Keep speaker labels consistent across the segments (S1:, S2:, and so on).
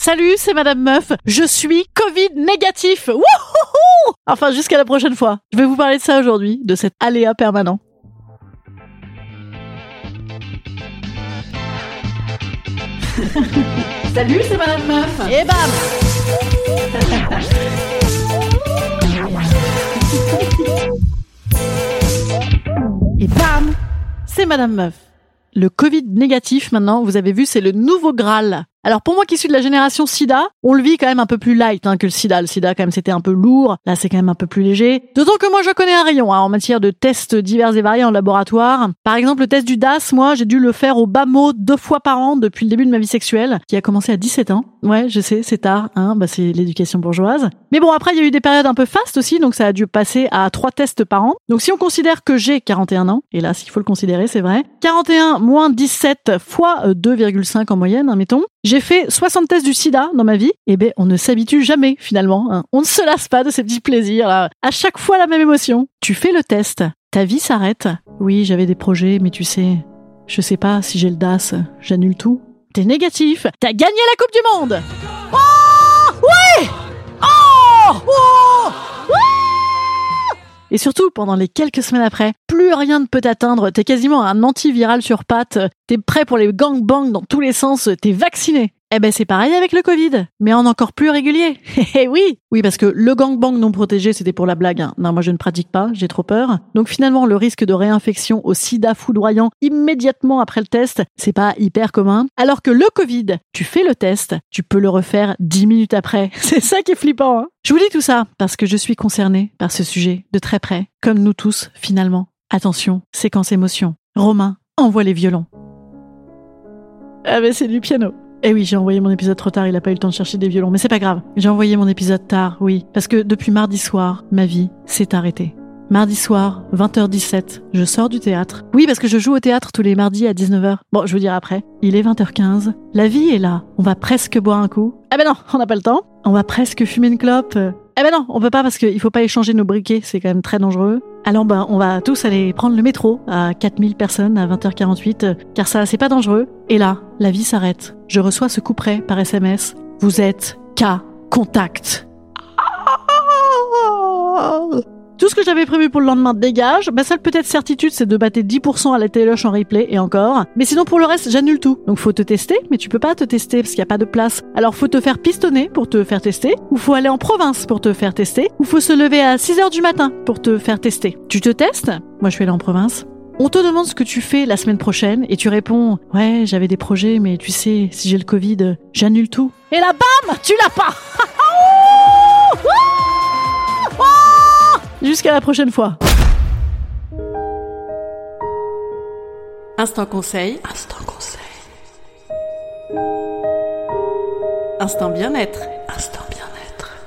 S1: Salut, c'est Madame Meuf. Je suis Covid négatif. Wouhouhou enfin, jusqu'à la prochaine fois. Je vais vous parler de ça aujourd'hui, de cet aléa permanent.
S2: Salut, c'est Madame Meuf.
S1: Et bam Et bam C'est Madame Meuf. Le Covid négatif, maintenant, vous avez vu, c'est le nouveau Graal. Alors pour moi qui suis de la génération SIDA, on le vit quand même un peu plus light hein, que le SIDA. Le SIDA quand même c'était un peu lourd, là c'est quand même un peu plus léger. D'autant que moi je connais un rayon hein, en matière de tests divers et variés en laboratoire. Par exemple le test du DAS, moi j'ai dû le faire au bas mot deux fois par an depuis le début de ma vie sexuelle, qui a commencé à 17 ans. Ouais je sais c'est tard, hein, bah c'est l'éducation bourgeoise. Mais bon après il y a eu des périodes un peu fastes aussi, donc ça a dû passer à trois tests par an. Donc si on considère que j'ai 41 ans, et là s'il faut le considérer c'est vrai, 41 moins 17 fois 2,5 en moyenne, hein, mettons, j'ai fait 60 tests du sida dans ma vie. Et ben, on ne s'habitue jamais, finalement. hein. On ne se lasse pas de ces petits plaisirs, là. À chaque fois, la même émotion. Tu fais le test. Ta vie s'arrête. Oui, j'avais des projets, mais tu sais, je sais pas si j'ai le DAS. J'annule tout. T'es négatif. T'as gagné la Coupe du Monde. Oh! Ouais! Oh! Oh! Et surtout, pendant les quelques semaines après, plus rien ne peut t'atteindre. T'es quasiment un antiviral sur pattes. T'es prêt pour les gangbangs dans tous les sens. T'es vacciné. Eh ben c'est pareil avec le Covid, mais en encore plus régulier. Eh oui, oui parce que le gangbang non protégé c'était pour la blague. hein. Non moi je ne pratique pas, j'ai trop peur. Donc finalement le risque de réinfection au SIDA foudroyant immédiatement après le test, c'est pas hyper commun. Alors que le Covid, tu fais le test, tu peux le refaire dix minutes après. C'est ça qui est flippant. Hein. je vous dis tout ça parce que je suis concernée par ce sujet de très près, comme nous tous finalement. Attention, séquence émotion. Romain, envoie les violons. Ah mais c'est du piano. Eh oui, j'ai envoyé mon épisode trop tard, il a pas eu le temps de chercher des violons, mais c'est pas grave. J'ai envoyé mon épisode tard, oui, parce que depuis mardi soir, ma vie s'est arrêtée. Mardi soir, 20h17, je sors du théâtre. Oui, parce que je joue au théâtre tous les mardis à 19h. Bon, je vous dirai après. Il est 20h15. La vie est là. On va presque boire un coup. Ah ben non, on n'a pas le temps. On va presque fumer une clope. Eh ben non, on peut pas parce qu'il faut pas échanger nos briquets, c'est quand même très dangereux. Alors ben, on va tous aller prendre le métro à 4000 personnes à 20h48, euh, car ça, c'est pas dangereux. Et là, la vie s'arrête. Je reçois ce coup près par SMS. Vous êtes K contact. Tout ce que j'avais prévu pour le lendemain dégage. Bah, seule peut-être certitude, c'est de battre 10% à la téloche en replay et encore. Mais sinon, pour le reste, j'annule tout. Donc, faut te tester, mais tu peux pas te tester parce qu'il y a pas de place. Alors, faut te faire pistonner pour te faire tester, ou faut aller en province pour te faire tester, ou faut se lever à 6 heures du matin pour te faire tester. Tu te testes? Moi, je suis allée en province. On te demande ce que tu fais la semaine prochaine et tu réponds Ouais, j'avais des projets, mais tu sais, si j'ai le Covid, j'annule tout. Et là, bam Tu l'as pas Jusqu'à la prochaine fois.
S2: Instant conseil. Instant conseil. Instant bien-être. Instant bien-être.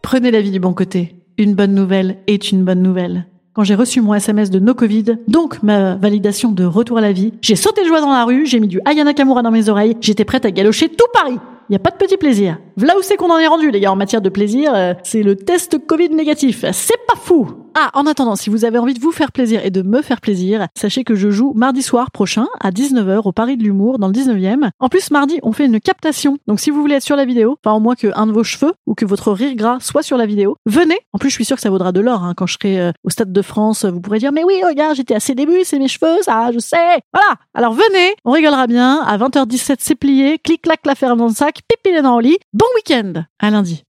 S1: Prenez la vie du bon côté. Une bonne nouvelle est une bonne nouvelle. Quand j'ai reçu mon SMS de No Covid, donc ma validation de retour à la vie, j'ai sauté de joie dans la rue, j'ai mis du Ayana Kamura dans mes oreilles, j'étais prête à galocher tout Paris. Il y a pas de petit plaisir. V'là où c'est qu'on en est rendu, les gars, en matière de plaisir, euh, c'est le test Covid négatif. C'est pas fou Ah, en attendant, si vous avez envie de vous faire plaisir et de me faire plaisir, sachez que je joue mardi soir prochain à 19h au Paris de l'Humour dans le 19e. En plus, mardi, on fait une captation. Donc si vous voulez être sur la vidéo, enfin au moins que un de vos cheveux ou que votre rire gras soit sur la vidéo, venez. En plus, je suis sûre que ça vaudra de l'or. Hein. Quand je serai euh, au Stade de France, vous pourrez dire, mais oui, regarde, j'étais à ses débuts, c'est mes cheveux, ça, je sais. Voilà. Alors venez, on rigolera bien. À 20h17, c'est plié. Clic-clac, la ferme dans le sac. Pipi dans au lit. Bon week-end. À lundi.